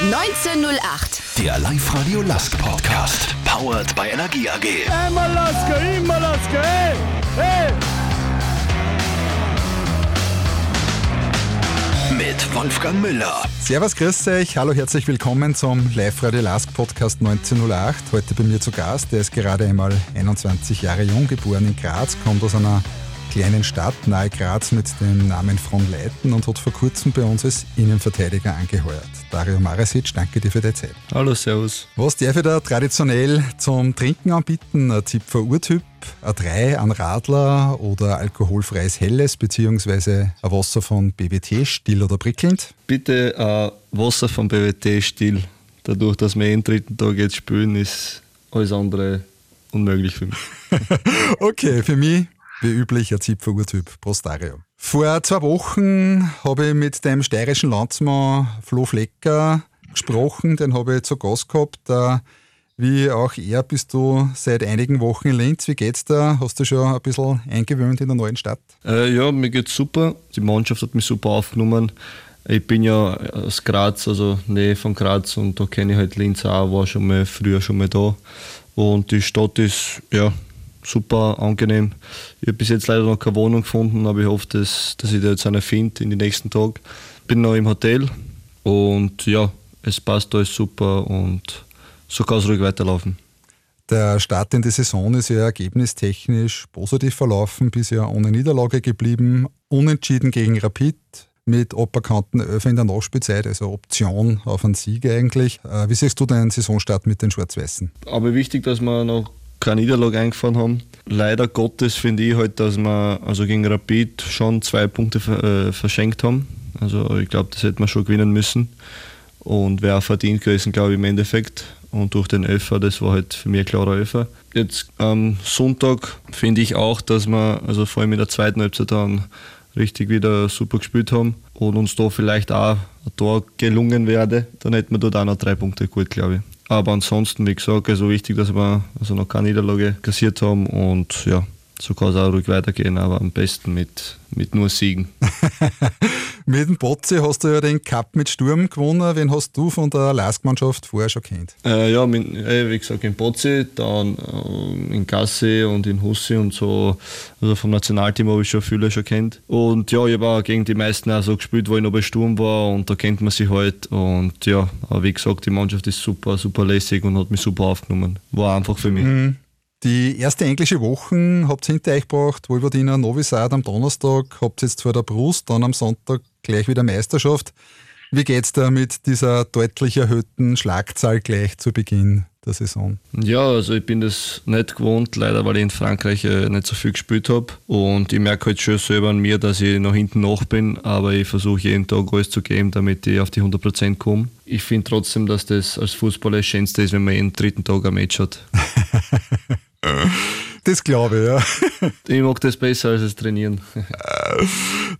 1908. Der Live-Radio Lask Podcast. Powered by Energie AG. Immer Laske, immer Laske, hey, hey. Mit Wolfgang Müller. Servus, grüß euch. Hallo, herzlich willkommen zum Live-Radio Lask Podcast 1908. Heute bei mir zu Gast. Der ist gerade einmal 21 Jahre jung, geboren in Graz, kommt aus einer kleinen Stadt nahe Graz mit dem Namen Fronleiten und hat vor kurzem bei uns als Innenverteidiger angeheuert. Dario Maresic, danke dir für deine Zeit. Hallo, servus. Was darf ich da traditionell zum Trinken anbieten? Ein Zipfer Urtyp, ein 3, ein Radler oder alkoholfreies Helles beziehungsweise ein Wasser von BWT, still oder prickelnd? Bitte äh, Wasser von BWT still. Dadurch, dass wir jeden dritten Tag jetzt spülen, ist alles andere unmöglich für mich. okay, für mich wie üblich ein Zipfer-Urtyp. Prostario. Vor zwei Wochen habe ich mit dem steirischen Landsmann Flo Flecker gesprochen. Den habe ich zu Gast gehabt. Wie auch er bist du seit einigen Wochen in Linz. Wie geht's da? Hast du schon ein bisschen eingewöhnt in der neuen Stadt? Äh, ja, mir geht's super. Die Mannschaft hat mich super aufgenommen. Ich bin ja aus Graz, also Nähe von Graz und da kenne ich halt Linz auch, war schon mal früher schon mal da. Und die Stadt ist ja super angenehm. Ich habe bis jetzt leider noch keine Wohnung gefunden, aber ich hoffe, dass, dass ich da jetzt eine finde in den nächsten Tagen. Bin noch im Hotel und ja, es passt alles super und so kann es ruhig weiterlaufen. Der Start in die Saison ist ja ergebnistechnisch positiv verlaufen, bisher ohne Niederlage geblieben, unentschieden gegen Rapid, mit aberkannten Öfer in der Nachspielzeit, also Option auf einen Sieg eigentlich. Äh, wie siehst du deinen Saisonstart mit den Schwarz-Weißen? Aber wichtig, dass wir noch keine Niederlage eingefahren haben. Leider Gottes finde ich halt, dass wir also gegen Rapid schon zwei Punkte äh, verschenkt haben. Also ich glaube, das hätten wir schon gewinnen müssen. Und wäre auch verdient gewesen, glaube ich, im Endeffekt. Und durch den Öffer, das war halt für mich ein klarer Öffer. Jetzt am Sonntag finde ich auch, dass wir, also vor allem in der zweiten Halbzeit dann richtig wieder super gespielt haben und uns da vielleicht auch ein Tor gelungen wäre, dann hätten wir dort auch noch drei Punkte gut, glaube ich. Aber ansonsten, wie gesagt, also wichtig, dass wir also noch keine Niederlage kassiert haben und ja, so kann es auch ruhig weitergehen, aber am besten mit, mit nur Siegen. mit dem Botzi hast du ja den Cup mit Sturm gewonnen. Wen hast du von der Laskmannschaft vorher schon kennt? Äh, ja, mit, wie gesagt, in Botzi, dann äh, in Gassi und in Hussi und so. Also vom Nationalteam habe ich schon viele schon kennt. Und ja, ich habe auch gegen die meisten auch so gespielt, wo ich noch bei Sturm war und da kennt man sich halt. Und ja, aber wie gesagt, die Mannschaft ist super, super lässig und hat mich super aufgenommen. War einfach für mich. Mhm. Die erste englische Woche habt ihr hinter euch gebracht, Wolverina Novi Sad am Donnerstag, habt ihr jetzt vor der Brust, dann am Sonntag gleich wieder Meisterschaft. Wie geht's da mit dieser deutlich erhöhten Schlagzahl gleich zu Beginn der Saison? Ja, also ich bin das nicht gewohnt, leider, weil ich in Frankreich äh, nicht so viel gespielt habe. Und ich merke halt schon selber an mir, dass ich noch hinten nach bin, aber ich versuche jeden Tag alles zu geben, damit ich auf die 100% komme. Ich finde trotzdem, dass das als Fußballer das Schönste ist, wenn man jeden dritten Tag ein Match hat. Das glaube ich, ja. Ich mag das besser als das Trainieren.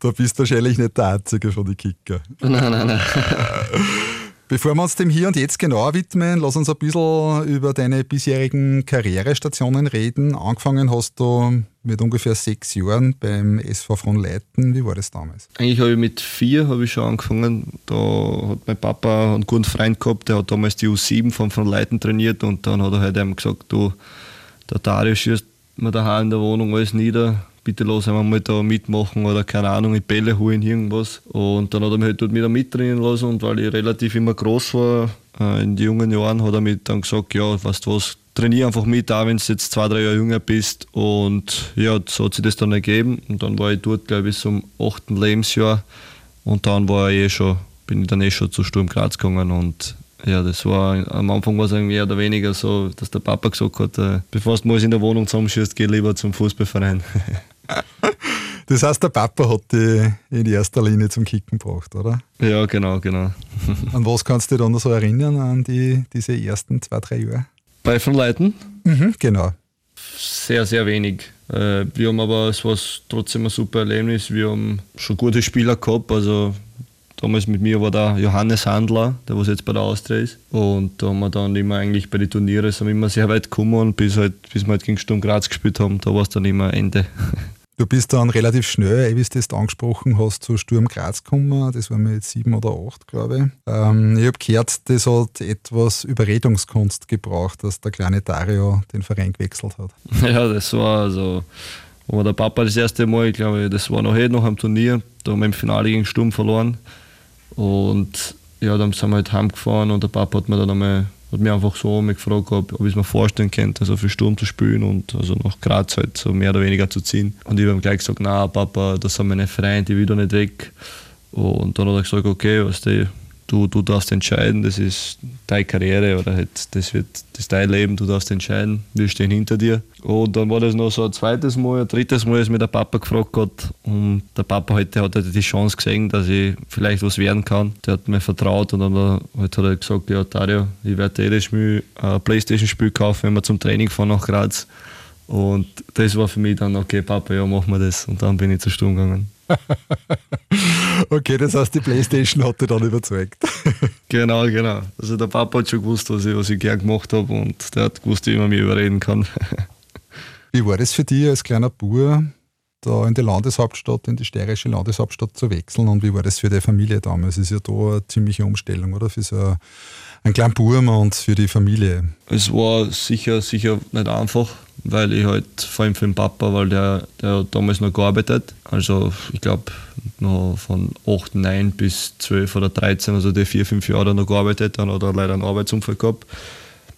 Da bist du wahrscheinlich nicht der Einzige von den Kicker. Nein, nein, nein. Bevor wir uns dem Hier und Jetzt genauer widmen, lass uns ein bisschen über deine bisherigen Karrierestationen reden. Angefangen hast du mit ungefähr sechs Jahren beim SV Fronleiten. Wie war das damals? Eigentlich habe ich mit vier habe ich schon angefangen. Da hat mein Papa einen guten Freund gehabt, der hat damals die U7 von Fronleiten trainiert und dann hat er halt ihm gesagt, du, der Dario schießt mir daheim in der Wohnung alles nieder. Bitte lass einmal mal da mitmachen oder keine Ahnung, in Bälle holen, irgendwas. Und dann hat er mich halt dort wieder mittrainieren lassen und weil ich relativ immer groß war, äh, in den jungen Jahren, hat er mir dann gesagt, ja, weißt du was, trainiere einfach mit, auch wenn du jetzt zwei, drei Jahre jünger bist. Und ja, so hat sich das dann ergeben. Und dann war ich dort, glaube ich, bis zum achten Lebensjahr. Und dann war ich eh schon, bin ich dann eh schon zu Sturm Graz gegangen und ja, das war am Anfang war es mehr oder weniger so, dass der Papa gesagt hat, äh, bevor du mal in der Wohnung zusammenschießt, geh lieber zum Fußballverein. das heißt, der Papa hat dich in erster Linie zum Kicken gebracht, oder? Ja, genau, genau. an was kannst du dich dann noch so erinnern, an die, diese ersten zwei, drei Jahre? Bei von Leuten? Mhm, genau. Sehr, sehr wenig. Äh, wir haben aber, es war trotzdem ein super Erlebnis. Wir haben schon gute Spieler gehabt, also Damals mit mir war der Johannes Handler, der was jetzt bei der Austria ist. Und da haben wir dann immer eigentlich bei den Turnieren sind wir immer sehr weit gekommen, bis, halt, bis wir halt gegen Sturm Graz gespielt haben. Da war es dann immer Ende. Du bist dann relativ schnell, wie du das angesprochen hast, zu Sturm Graz gekommen. Das war mit sieben oder acht, glaube ich. Ähm, ich habe gehört, das hat etwas Überredungskunst gebraucht, dass der kleine Dario den Verein gewechselt hat. Ja, das war also, wo der Papa das erste Mal, ich glaube, das war noch heute noch am Turnier, da haben wir im Finale gegen Sturm verloren. Und ja, dann sind wir halt heimgefahren und der Papa hat mir dann einmal hat mich einfach so gefragt, ob, ob ich es mir vorstellen könnte, also für Sturm zu spielen und also nach Graz halt so mehr oder weniger zu ziehen. Und ich habe ihm gleich gesagt, na Papa, das sind meine Freunde, ich will da nicht weg. Und dann hat er gesagt, okay, was du, du, du darfst entscheiden, das ist deine Karriere oder halt, das wird das ist dein Leben, du darfst entscheiden, wir stehen hinter dir. Und dann war das noch so ein zweites Mal, ein drittes Mal, als mir der Papa gefragt hat und der Papa heute hat halt die Chance gesehen, dass ich vielleicht was werden kann. Der hat mir vertraut und dann hat er gesagt, ja Dario, ich werde jedes Spiel ein Playstation-Spiel kaufen, wenn wir zum Training fahren nach Graz. Und das war für mich dann, okay Papa, ja machen wir das. Und dann bin ich zur Sturm gegangen. okay, das heißt, die Playstation hat dich dann überzeugt. genau, genau. Also der Papa hat schon gewusst, was ich, was ich gern gemacht habe und der hat gewusst, wie man mich überreden kann. wie war das für dich als kleiner Bub, da in die Landeshauptstadt, in die steirische Landeshauptstadt zu wechseln und wie war das für die Familie damals? Ist ja da eine ziemliche Umstellung, oder? Für so einen kleinen Buben und für die Familie. Es war sicher, sicher nicht einfach weil ich halt vor allem für den Papa, weil der, der hat damals noch gearbeitet. Also ich glaube noch von 8, 9 bis 12 oder 13, also die vier, fünf Jahre noch gearbeitet, dann hat er leider einen Arbeitsunfall gehabt.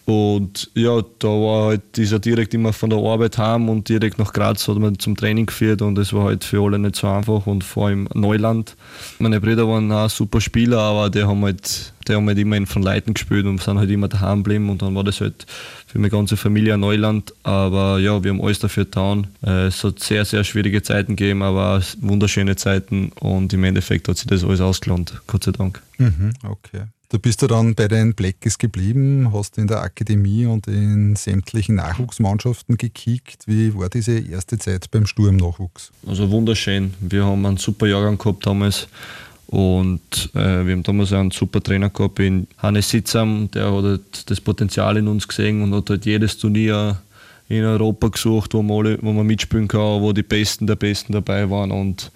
Und ja, da war halt dieser direkt immer von der Arbeit heim und direkt nach Graz hat man zum Training geführt und das war halt für alle nicht so einfach und vor allem Neuland. Meine Brüder waren auch super Spieler, aber die haben halt, die haben halt immer in von Leuten gespielt und sind halt immer daheim geblieben und dann war das halt für meine ganze Familie ein Neuland. Aber ja, wir haben alles dafür getan. Äh, es hat sehr, sehr schwierige Zeiten gegeben, aber wunderschöne Zeiten und im Endeffekt hat sich das alles ausgelohnt, Gott sei Dank. Mhm, okay. Du bist du dann bei den Blackes geblieben, hast in der Akademie und in sämtlichen Nachwuchsmannschaften gekickt. Wie war diese erste Zeit beim Sturm-Nachwuchs? Also wunderschön. Wir haben einen super Jahrgang gehabt damals und äh, wir haben damals einen super Trainer gehabt in Hannes Sitzam, der hat halt das Potenzial in uns gesehen und hat halt jedes Turnier in Europa gesucht, wo man, alle, wo man mitspielen kann, wo die Besten der Besten dabei waren und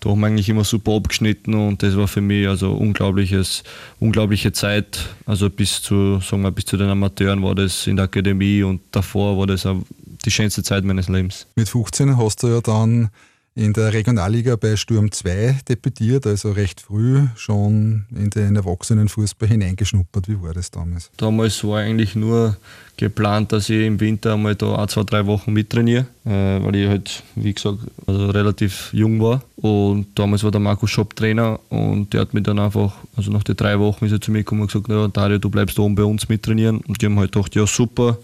da haben wir eigentlich immer super abgeschnitten und das war für mich also unglaubliches, unglaubliche Zeit. Also bis zu, sagen wir, bis zu den Amateuren war das in der Akademie und davor war das die schönste Zeit meines Lebens. Mit 15 hast du ja dann in der Regionalliga bei Sturm 2 debütiert, also recht früh schon in den Erwachsenenfußball hineingeschnuppert. Wie war das damals? Damals war eigentlich nur geplant, dass ich im Winter einmal da ein, zwei, drei Wochen mittrainiere, äh, weil ich halt, wie gesagt, also relativ jung war. Und damals war der Markus Schopp Trainer und der hat mich dann einfach, also nach den drei Wochen ist er zu mir gekommen und gesagt, ja, Dario, du bleibst oben bei uns mittrainieren. Und die haben halt gedacht, ja super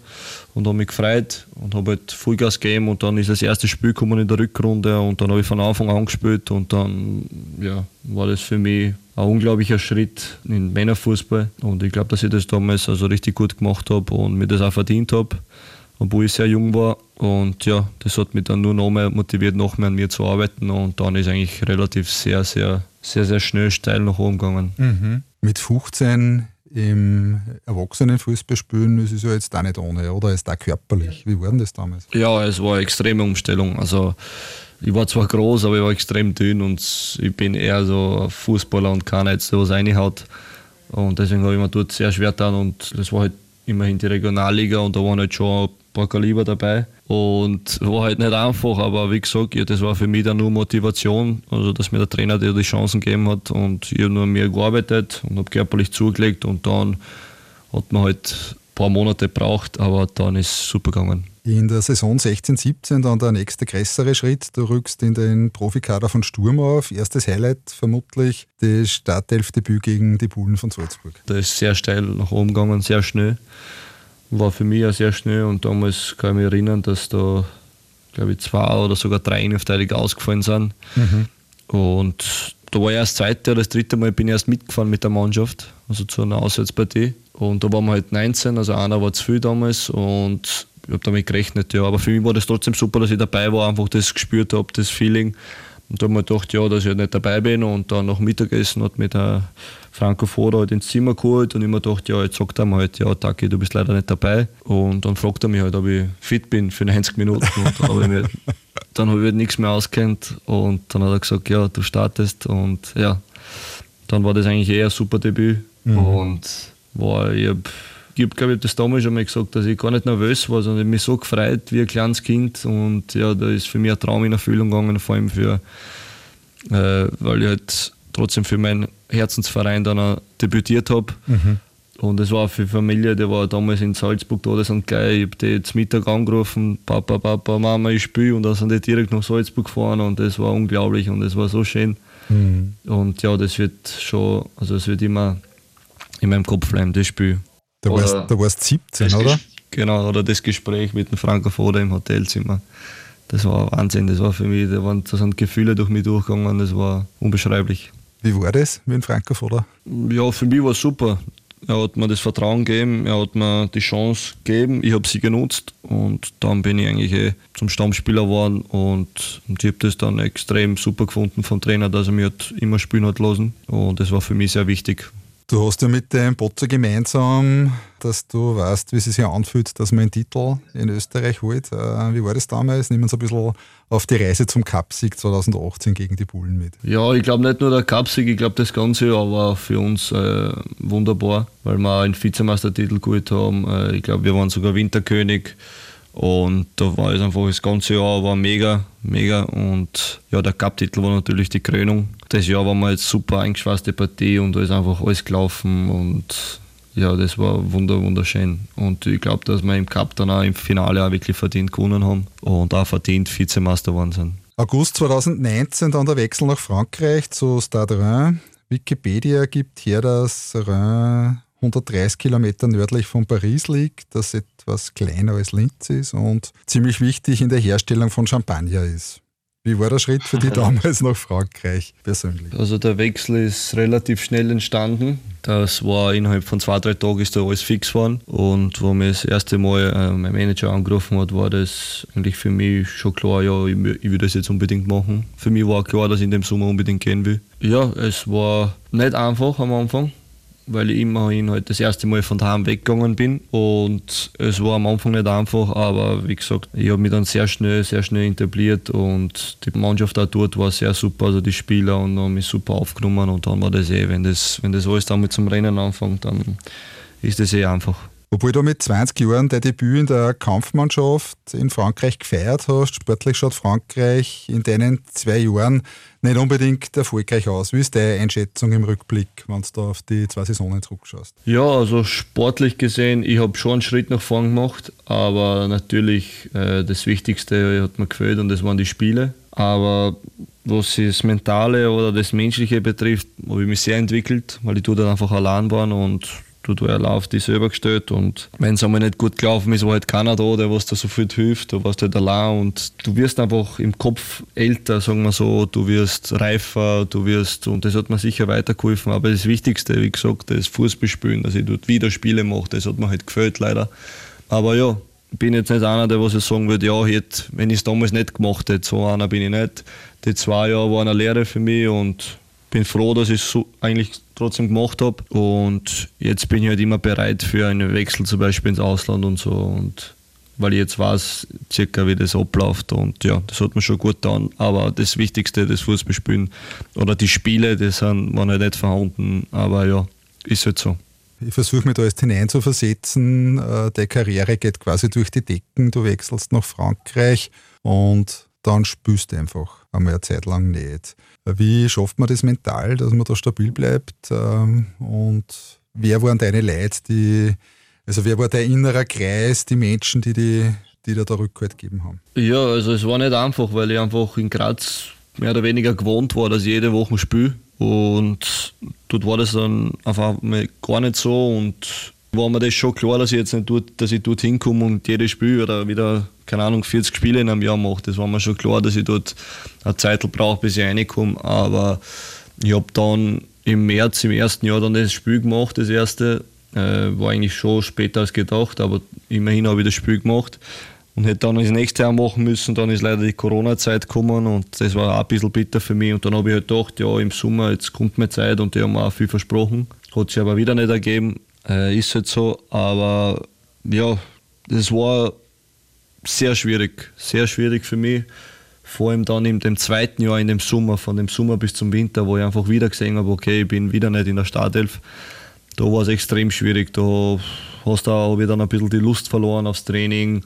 und habe mich gefreut und habe halt Vollgas gegeben und dann ist das erste Spiel gekommen in der Rückrunde und dann habe ich von Anfang an gespielt und dann ja, war das für mich ein unglaublicher Schritt in Männerfußball und ich glaube, dass ich das damals also richtig gut gemacht habe und mir das auch verdient habe, obwohl ich sehr jung war und ja, das hat mich dann nur noch mehr motiviert, noch mehr an mir zu arbeiten und dann ist eigentlich relativ sehr, sehr, sehr, sehr schnell steil nach oben gegangen. Mhm. Mit 15 im Erwachsenenfußball spielen, das ist ja jetzt auch nicht ohne, oder? Ist auch körperlich. Wie war denn das damals? Ja, es war eine extreme Umstellung. Also ich war zwar groß, aber ich war extrem dünn und ich bin eher so ein Fußballer und keiner jetzt was reinhaut. Und deswegen habe ich mir dort sehr schwer getan und das war halt immerhin die Regionalliga und da waren halt schon ein paar Kaliber dabei. Und war halt nicht einfach, aber wie gesagt, ja, das war für mich dann nur Motivation, also dass mir der Trainer die Chancen gegeben hat und ich habe nur mehr gearbeitet und habe körperlich zugelegt und dann hat man halt ein paar Monate gebraucht, aber dann ist es super gegangen. In der Saison 16-17 dann der nächste größere Schritt. Du rückst in den Profikader von Sturm auf. Erstes Highlight vermutlich das Startelfdebüt gegen die Bullen von Salzburg. Da ist sehr steil nach oben gegangen, sehr schnell war für mich auch sehr schnell und damals kann ich mich erinnern, dass da, glaube ich, zwei oder sogar drei Innenverteidiger ausgefallen sind. Mhm. Und da war ich erst das zweite oder das dritte Mal bin ich erst mitgefahren mit der Mannschaft, also zu einer Auswärtspartie. Und da waren wir halt 19, also einer war zu viel damals und habe damit gerechnet, ja. Aber für mich war das trotzdem super, dass ich dabei war, einfach das gespürt habe, das Feeling. Und da habe ich mir gedacht, ja, dass ich halt nicht dabei bin. Und dann nach Mittagessen hat mir der Franco Foda halt ins Zimmer geholt und ich mir gedacht, ja, jetzt sagt er mir halt, ja, Taki, du bist leider nicht dabei. Und dann fragt er mich halt, ob ich fit bin für 90 Minuten. Und da habe ich dann ich halt nichts mehr auskennt und dann hat er gesagt, ja, du startest und ja, dann war das eigentlich eher ein super Debüt mhm. und war, ich habe ich habe, glaube ich, das damals schon mal gesagt, dass ich gar nicht nervös war, sondern ich mich so gefreut wie ein kleines Kind. Und ja, da ist für mich ein Traum in Erfüllung gegangen, vor allem für, äh, weil ich halt trotzdem für meinen Herzensverein dann debütiert habe. Mhm. Und es war für die Familie, die war damals in Salzburg da, sind geil. Ich habe die zum Mittag angerufen, Papa, Papa, Mama, ich spiele. Und dann sind die direkt nach Salzburg gefahren und das war unglaublich und es war so schön. Mhm. Und ja, das wird schon, also es wird immer in meinem Kopf bleiben, das Spiel. Da warst, da warst 17, oder? Genau, oder das Gespräch mit dem Franco Foda im Hotelzimmer. Das war Wahnsinn, das war für mich, da, waren, da sind Gefühle durch mich durchgegangen, das war unbeschreiblich. Wie war das mit dem Franco Foda? Ja, für mich war es super. Er hat mir das Vertrauen gegeben, er hat mir die Chance gegeben, ich habe sie genutzt und dann bin ich eigentlich eh zum Stammspieler geworden und, und ich habe das dann extrem super gefunden vom Trainer, dass er mich halt immer spielen hat lassen und das war für mich sehr wichtig. Du hast ja mit dem Botzer gemeinsam, dass du weißt, wie es sich anfühlt, dass man einen Titel in Österreich holt. Äh, wie war das damals? Nehmen wir uns ein bisschen auf die Reise zum Cupsieg 2018 gegen die Bullen mit. Ja, ich glaube nicht nur der Cupsieg, ich glaube das ganze Jahr war für uns äh, wunderbar, weil wir einen Vizemeistertitel geholt haben. Äh, ich glaube, wir waren sogar Winterkönig. Und da war es einfach das ganze Jahr war mega, mega. Und ja, der Cup-Titel war natürlich die Krönung. Das Jahr war mal jetzt super eingeschweißte Partie und da ist einfach alles gelaufen und ja, das war wunder, wunderschön. Und ich glaube, dass wir im Cup dann auch im Finale auch wirklich verdient gewonnen haben und auch verdient Vizemeister geworden sind. August 2019 dann der Wechsel nach Frankreich zu Stade Rhin. Wikipedia gibt her, dass Rhin 130 Kilometer nördlich von Paris liegt, das etwas kleiner als Linz ist und ziemlich wichtig in der Herstellung von Champagner ist. Wie war der Schritt für dich damals nach Frankreich persönlich? Also der Wechsel ist relativ schnell entstanden. Das war innerhalb von zwei, drei Tagen ist da alles fix geworden. Und wo mir das erste Mal äh, mein Manager angerufen hat, war das eigentlich für mich schon klar, ja, ich, ich will das jetzt unbedingt machen. Für mich war klar, dass ich in dem Sommer unbedingt gehen will. Ja, es war nicht einfach am Anfang weil ich immerhin halt das erste Mal von daheim weggegangen bin. Und es war am Anfang nicht einfach, aber wie gesagt, ich habe mich dann sehr schnell, sehr schnell etabliert und die Mannschaft auch dort war sehr super, also die Spieler und haben mich super aufgenommen und dann war das eh, wenn das, wenn das alles damit zum Rennen anfängt, dann ist das eh einfach. Obwohl du mit 20 Jahren dein Debüt in der Kampfmannschaft in Frankreich gefeiert hast, sportlich schaut Frankreich in deinen zwei Jahren nicht unbedingt erfolgreich aus. Wie ist deine Einschätzung im Rückblick, wenn du da auf die zwei Saisonen zurückschaust? Ja, also sportlich gesehen, ich habe schon einen Schritt nach vorn gemacht, aber natürlich äh, das Wichtigste hat mir gefällt und das waren die Spiele. Aber was das Mentale oder das Menschliche betrifft, habe ich mich sehr entwickelt, weil ich da einfach allein war und du, du erlaubst dich selber gestellt und wenn es einmal nicht gut gelaufen ist, war halt keiner da, der was dir so viel hilft, du warst halt allein und du wirst einfach im Kopf älter, sagen wir so, du wirst reifer, du wirst, und das hat mir sicher weitergeholfen, aber das Wichtigste, wie gesagt, das Fußballspielen, dass ich dort wieder Spiele mache, das hat mir halt gefällt leider. Aber ja, bin jetzt nicht einer, der was ich sagen würde, ja, hätte, wenn ich es damals nicht gemacht hätte, so einer bin ich nicht. Die zwei Jahre waren eine Lehre für mich und bin froh, dass ich es so eigentlich trotzdem gemacht habe. Und jetzt bin ich halt immer bereit für einen Wechsel zum Beispiel ins Ausland und so. Und weil ich jetzt weiß, circa wie das abläuft. Und ja, das hat mir schon gut getan. Aber das Wichtigste, das Fußballspielen oder die Spiele, die sind, waren halt nicht vorhanden. Aber ja, ist halt so. Ich versuche mich da jetzt hineinzuversetzen. Äh, die Karriere geht quasi durch die Decken. Du wechselst nach Frankreich und dann spürst du einfach einmal eine Zeit lang nicht. Wie schafft man das mental, dass man da stabil bleibt? Ähm, und wer waren deine Leute, die, also wer war dein innerer Kreis, die Menschen, die die, die dir da Rückhalt gegeben haben? Ja, also es war nicht einfach, weil ich einfach in Graz mehr oder weniger gewohnt war, dass ich jede Woche spiele. Und dort war das dann einfach gar nicht so und war mir das schon klar, dass ich jetzt nicht dort, dass ich dort hinkomme und jedes Spiel oder wieder, keine Ahnung, 40 Spiele in einem Jahr mache. Das war mir schon klar, dass ich dort eine Zeit brauche, bis ich reinkomme. Aber ich habe dann im März, im ersten Jahr dann das Spiel gemacht, das erste. Äh, war eigentlich schon später als gedacht, aber immerhin habe ich das Spiel gemacht und hätte dann das nächste Jahr machen müssen. Dann ist leider die Corona-Zeit gekommen und das war auch ein bisschen bitter für mich. Und dann habe ich halt gedacht, ja, im Sommer, jetzt kommt mir Zeit und die haben mir auch viel versprochen. Hat sich aber wieder nicht ergeben. Äh, ist halt so, aber ja, das war sehr schwierig, sehr schwierig für mich. vor allem dann in dem zweiten Jahr, in dem Sommer, von dem Sommer bis zum Winter, wo ich einfach wieder gesehen habe, okay, ich bin wieder nicht in der Startelf, da war es extrem schwierig. Da hast du auch wieder ein bisschen die Lust verloren aufs Training,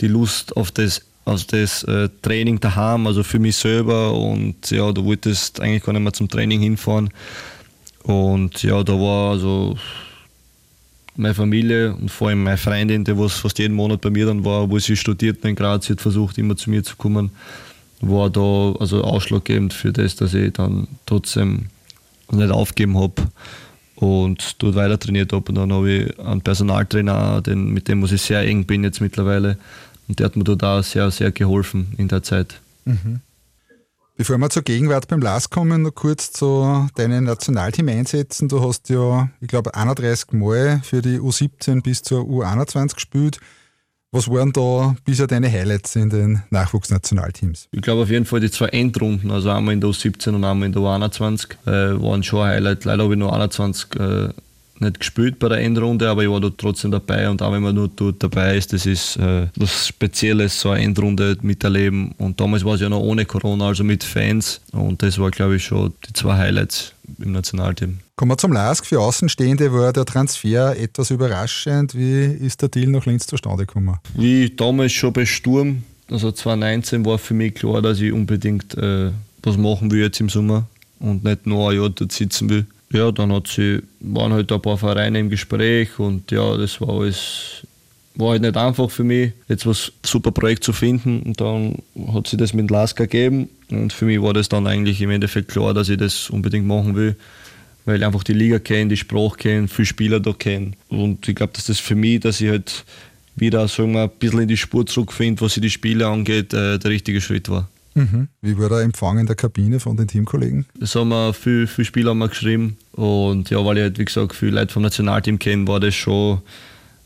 die Lust auf das, auf das äh, Training daheim, also für mich selber. Und ja, du wolltest eigentlich gar nicht mehr zum Training hinfahren. Und ja, da war also meine Familie und vor allem meine Freundin, die was fast jeden Monat bei mir dann war, wo sie studiert in Graz, hat versucht immer zu mir zu kommen, war da also ausschlaggebend für das, dass ich dann trotzdem nicht aufgeben habe und dort weiter trainiert habe. Und dann habe ich einen Personaltrainer, den, mit dem was ich sehr eng bin jetzt mittlerweile. Und der hat mir dort auch sehr, sehr geholfen in der Zeit. Mhm. Bevor wir zur Gegenwart beim LAS kommen, noch kurz zu deinen Nationalteam-Einsätzen. Du hast ja, ich glaube, 31 Mal für die U17 bis zur U21 gespielt. Was waren da bisher deine Highlights in den Nachwuchsnationalteams? Ich glaube auf jeden Fall die zwei Endrunden, also einmal in der U17 und einmal in der U21, äh, waren schon ein Highlight. Leider habe ich nur 21 äh, nicht gespielt bei der Endrunde, aber ich war dort trotzdem dabei und auch wenn man nur dort dabei ist, das ist äh, was Spezielles, so eine Endrunde miterleben. Und damals war es ja noch ohne Corona, also mit Fans und das war, glaube ich, schon die zwei Highlights im Nationalteam. Kommen wir zum LASK. Für Außenstehende war der Transfer etwas überraschend. Wie ist der Deal nach Linz zustande gekommen? Wie damals schon bei Sturm, also 2019 war für mich klar, dass ich unbedingt äh, was machen will jetzt im Sommer und nicht nur ein Jahr dort sitzen will ja, dann hat sie, waren halt ein paar Vereine im Gespräch und ja, das war alles, war halt nicht einfach für mich, jetzt was super Projekt zu finden und dann hat sie das mit Laska gegeben und für mich war das dann eigentlich im Endeffekt klar, dass ich das unbedingt machen will, weil ich einfach die Liga kenne, die Sprache kenne, viele Spieler da kenne und ich glaube, dass das für mich, dass ich halt wieder sagen wir, ein bisschen in die Spur zurückfinde, was die Spiele angeht, äh, der richtige Schritt war. Mhm. Wie war der Empfang in der Kabine von den Teamkollegen? Das haben wir, viele, viele Spieler haben wir geschrieben. Und ja, weil ich halt, wie gesagt, viele Leute vom Nationalteam kenne, war das schon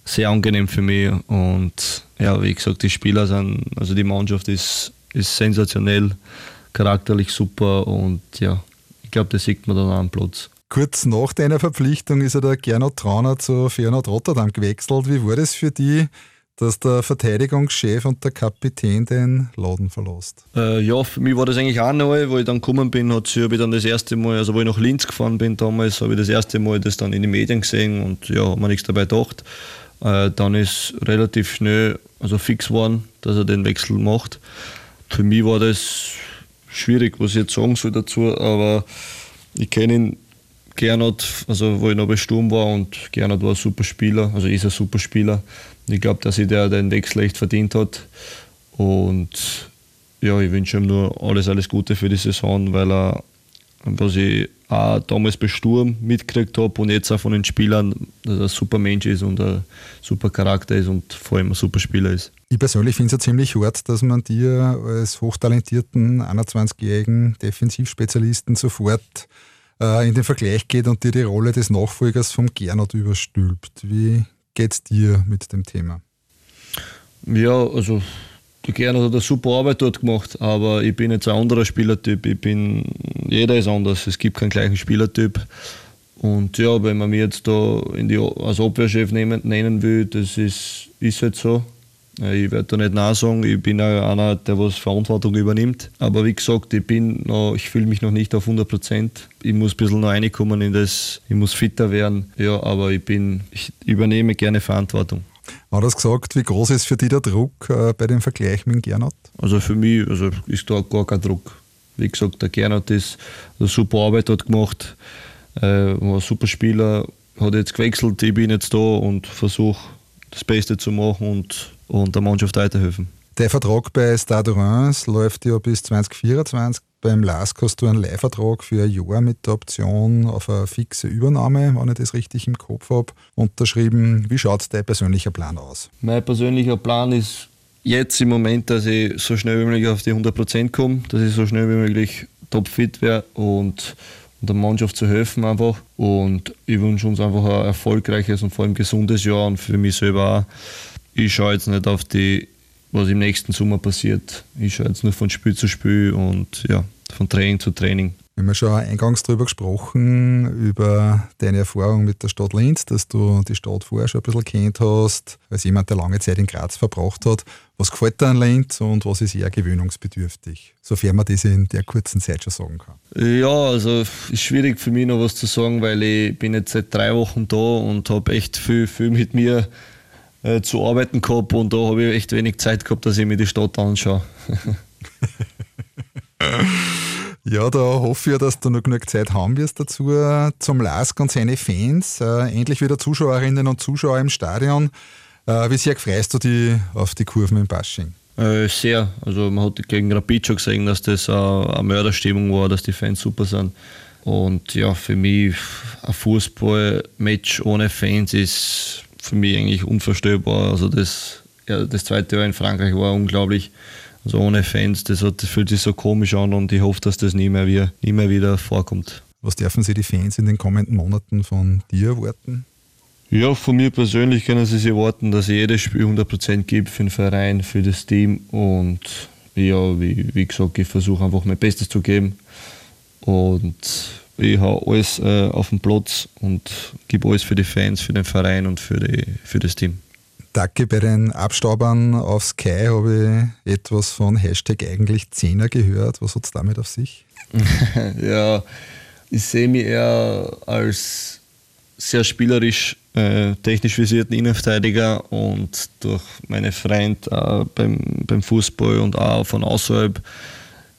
sehr angenehm für mich. Und ja, wie gesagt, die Spieler sind, also die Mannschaft ist, ist sensationell, charakterlich super und ja, ich glaube, das sieht man dann auch am Platz. Kurz nach deiner Verpflichtung ist er der Gernot Trauner zu Feyenoord Rotterdam gewechselt. Wie war das für die? Dass der Verteidigungschef und der Kapitän den Laden verlässt. Äh, ja, für mich war das eigentlich auch neu, wo ich dann gekommen bin, hat habe ich dann das erste Mal, also wo ich nach Linz gefahren bin damals, habe ich das erste Mal das dann in den Medien gesehen und ja, habe mir nichts dabei gedacht. Äh, dann ist relativ schnell, also fix geworden, dass er den Wechsel macht. Für mich war das schwierig, was ich jetzt sagen soll dazu, aber ich kenne ihn Gernot, also wo ich noch bei Sturm war und Gernot war ein super Spieler, also ist ein super Spieler. Ich glaube, dass sich der den Wechsel echt verdient hat. Und ja, ich wünsche ihm nur alles, alles Gute für die Saison, weil er, was ich auch damals bei Sturm mitgekriegt habe und jetzt auch von den Spielern, dass er ein super Mensch ist und ein super Charakter ist und vor allem ein super Spieler ist. Ich persönlich finde es ja ziemlich hart, dass man dir als hochtalentierten 21-jährigen Defensivspezialisten sofort in den Vergleich geht und dir die Rolle des Nachfolgers vom Gernot überstülpt. Wie geht es dir mit dem Thema? Ja, also der Gernot hat eine super Arbeit dort gemacht, aber ich bin jetzt ein anderer Spielertyp. Ich bin, jeder ist anders, es gibt keinen gleichen Spielertyp. Und ja, wenn man mich jetzt da in die, als Abwehrchef nehmen, nennen will, das ist, ist halt so. Ich werde da nicht nein sagen, ich bin auch einer, der was Verantwortung übernimmt. Aber wie gesagt, ich bin noch, ich fühle mich noch nicht auf 100 Prozent. Ich muss ein bisschen noch reinkommen in das, ich muss fitter werden. Ja, aber ich bin, ich übernehme gerne Verantwortung. War das gesagt, wie groß ist für dich der Druck äh, bei dem Vergleich mit Gernot? Also für mich also ist da gar kein Druck. Wie gesagt, der Gernot ist eine super Arbeit dort gemacht, äh, war ein super Spieler, hat jetzt gewechselt, ich bin jetzt da und versuche das Beste zu machen und und der Mannschaft weiterhelfen. Der Vertrag bei Stade Reims läuft ja bis 2024. Beim LASK hast du einen Leihvertrag für ein Jahr mit der Option auf eine fixe Übernahme, wenn ich das richtig im Kopf habe, unterschrieben. Wie schaut dein persönlicher Plan aus? Mein persönlicher Plan ist jetzt im Moment, dass ich so schnell wie möglich auf die 100% komme, dass ich so schnell wie möglich topfit wäre und, und der Mannschaft zu helfen einfach. Und ich wünsche uns einfach ein erfolgreiches und vor allem gesundes Jahr und für mich selber auch ich schaue jetzt nicht auf die, was im nächsten Sommer passiert. Ich schaue jetzt nur von Spiel zu Spiel und ja, von Training zu Training. Wir haben ja schon eingangs darüber gesprochen, über deine Erfahrung mit der Stadt Linz, dass du die Stadt vorher schon ein bisschen kennt hast, als jemand, der lange Zeit in Graz verbracht hat. Was gefällt dir an Linz und was ist eher gewöhnungsbedürftig, sofern man das in der kurzen Zeit schon sagen kann? Ja, also ist schwierig für mich noch was zu sagen, weil ich bin jetzt seit drei Wochen da und habe echt viel, viel mit mir äh, zu arbeiten gehabt und da habe ich echt wenig Zeit gehabt, dass ich mir die Stadt anschaue. Ja, da hoffe ich, dass du noch genug Zeit haben wirst dazu zum Lask und seine Fans. Äh, endlich wieder Zuschauerinnen und Zuschauer im Stadion. Äh, wie sehr freust du dich auf die Kurven im Bashing? Äh, sehr. Also man hat gegen Rapid schon gesehen, dass das eine Mörderstimmung war, dass die Fans super sind. Und ja, für mich ein Fußballmatch ohne Fans ist für mich eigentlich unvorstellbar. Also das, ja, das zweite Jahr in Frankreich war unglaublich. Also ohne Fans, das, hat, das fühlt sich so komisch an und ich hoffe, dass das nie mehr, wieder, nie mehr wieder vorkommt. Was dürfen Sie die Fans in den kommenden Monaten von dir erwarten? Ja, von mir persönlich können Sie sich erwarten, dass ich jedes Spiel 100% gebe für den Verein, für das Team und ja, wie, wie gesagt, ich versuche einfach mein Bestes zu geben und ich habe alles äh, auf dem Platz und gebe alles für die Fans, für den Verein und für, die, für das Team. Danke, bei den Abstaubern auf Sky habe ich etwas von Hashtag eigentlich Zehner gehört. Was hat es damit auf sich? ja, ich sehe mich eher als sehr spielerisch, äh, technisch visierten Innenverteidiger und durch meine Freunde äh, beim, beim Fußball und auch von außerhalb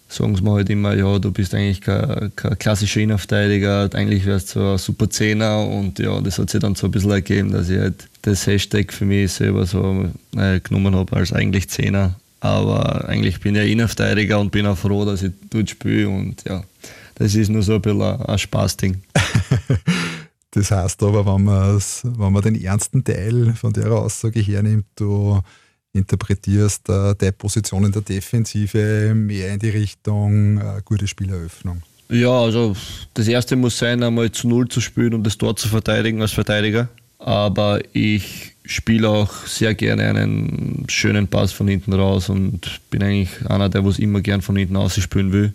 sagen sie mir halt immer, ja, du bist eigentlich kein, kein klassischer Innenverteidiger, eigentlich wärst du ein super Zehner und ja, das hat sich dann so ein bisschen ergeben, dass ich halt das Hashtag für mich selber so äh, genommen habe als eigentlich Zehner. Aber eigentlich bin ich ein Innenverteidiger und bin auch froh, dass ich dort spiele und ja, das ist nur so ein bisschen ein, ein Spaßding. das heißt aber, wenn, wenn man den ernsten Teil von der Aussage hernimmt, du interpretierst äh, deine Position in der Defensive mehr in die Richtung äh, gute Spieleröffnung? Ja, also das erste muss sein, einmal zu Null zu spielen und das Tor zu verteidigen als Verteidiger. Aber ich spiele auch sehr gerne einen schönen Pass von hinten raus und bin eigentlich einer, der was immer gern von hinten aus spielen will.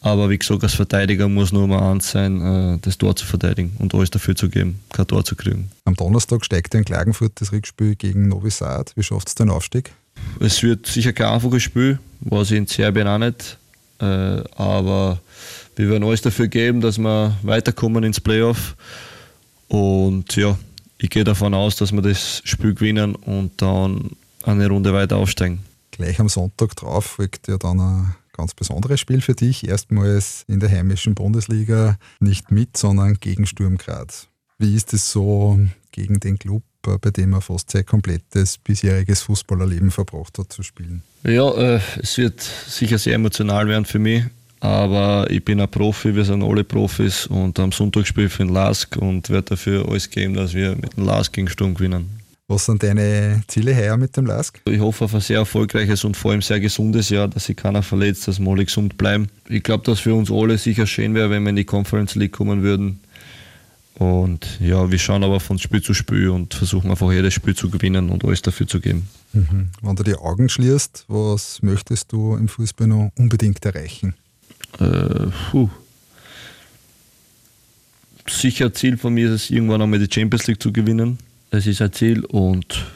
Aber wie gesagt, als Verteidiger muss nur mal eins sein, äh, das Tor zu verteidigen und alles dafür zu geben, kein Tor zu kriegen. Am Donnerstag steigt in Klagenfurt das Rückspiel gegen Novi Sad. Wie schafft es den Aufstieg? Es wird sicher kein einfaches Spiel, war sie in Serbien auch nicht. Äh, aber wir werden alles dafür geben, dass wir weiterkommen ins Playoff. Und ja, ich gehe davon aus, dass wir das Spiel gewinnen und dann eine Runde weiter aufsteigen. Gleich am Sonntag drauf folgt ja dann ein ganz besonderes Spiel für dich. Erstmals in der heimischen Bundesliga nicht mit, sondern gegen Sturm Graz. Wie ist es so gegen den Club, bei dem er fast sein komplettes bisheriges Fußballerleben verbracht hat, zu spielen? Ja, äh, es wird sicher sehr emotional werden für mich. Aber ich bin ein Profi, wir sind alle Profis und am Sonntag spiele ich für den LASK und werde dafür alles geben, dass wir mit dem LASK gegen Sturm gewinnen. Was sind deine Ziele heuer mit dem LASK? Ich hoffe auf ein sehr erfolgreiches und vor allem sehr gesundes Jahr, dass sich keiner verletzt, dass wir alle gesund bleiben. Ich glaube, dass für uns alle sicher schön wäre, wenn wir in die Conference League kommen würden. Und ja, wir schauen aber von Spiel zu Spiel und versuchen einfach jedes Spiel zu gewinnen und alles dafür zu geben. Mhm. Wenn du die Augen schließt, was möchtest du im Fußball noch unbedingt erreichen? Äh, puh. Sicher Ziel von mir ist es, irgendwann einmal die Champions League zu gewinnen das ist ein Ziel und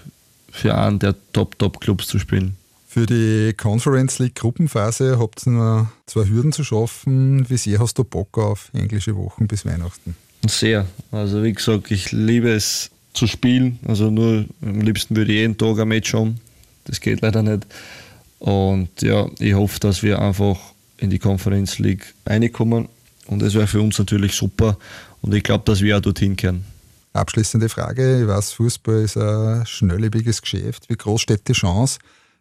für einen der Top-Top-Clubs zu spielen. Für die Conference League Gruppenphase habt ihr nur zwei Hürden zu schaffen. Wie sehr hast du Bock auf englische Wochen bis Weihnachten? Sehr. Also wie gesagt, ich liebe es zu spielen. Also nur am liebsten würde ich jeden Tag ein Match haben. Das geht leider nicht. Und ja, ich hoffe, dass wir einfach in die Conference League reinkommen. Und das wäre für uns natürlich super. Und ich glaube, dass wir auch dorthin kehren. Abschließende Frage. Ich weiß, Fußball ist ein schnelllebiges Geschäft. Wie groß steht die Chance,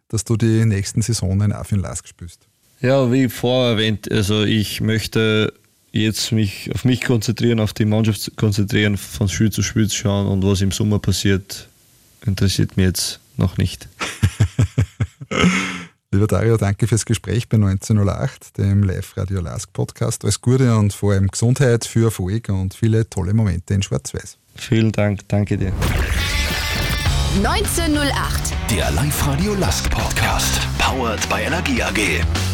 dass du die nächsten Saisonen für den Lask spielst? Ja, wie vorher erwähnt, also ich möchte jetzt mich auf mich konzentrieren, auf die Mannschaft konzentrieren, von Spiel zu Spiel zu schauen und was im Sommer passiert, interessiert mich jetzt noch nicht. Lieber Dario, danke fürs Gespräch bei 1908, dem Live-Radio Lask Podcast. Alles Gute und vor allem Gesundheit für Erfolg und viele tolle Momente in Schwarz-Weiß. Vielen Dank, danke dir. 1908, der Live-Radio Lask Podcast, powered by Energie AG.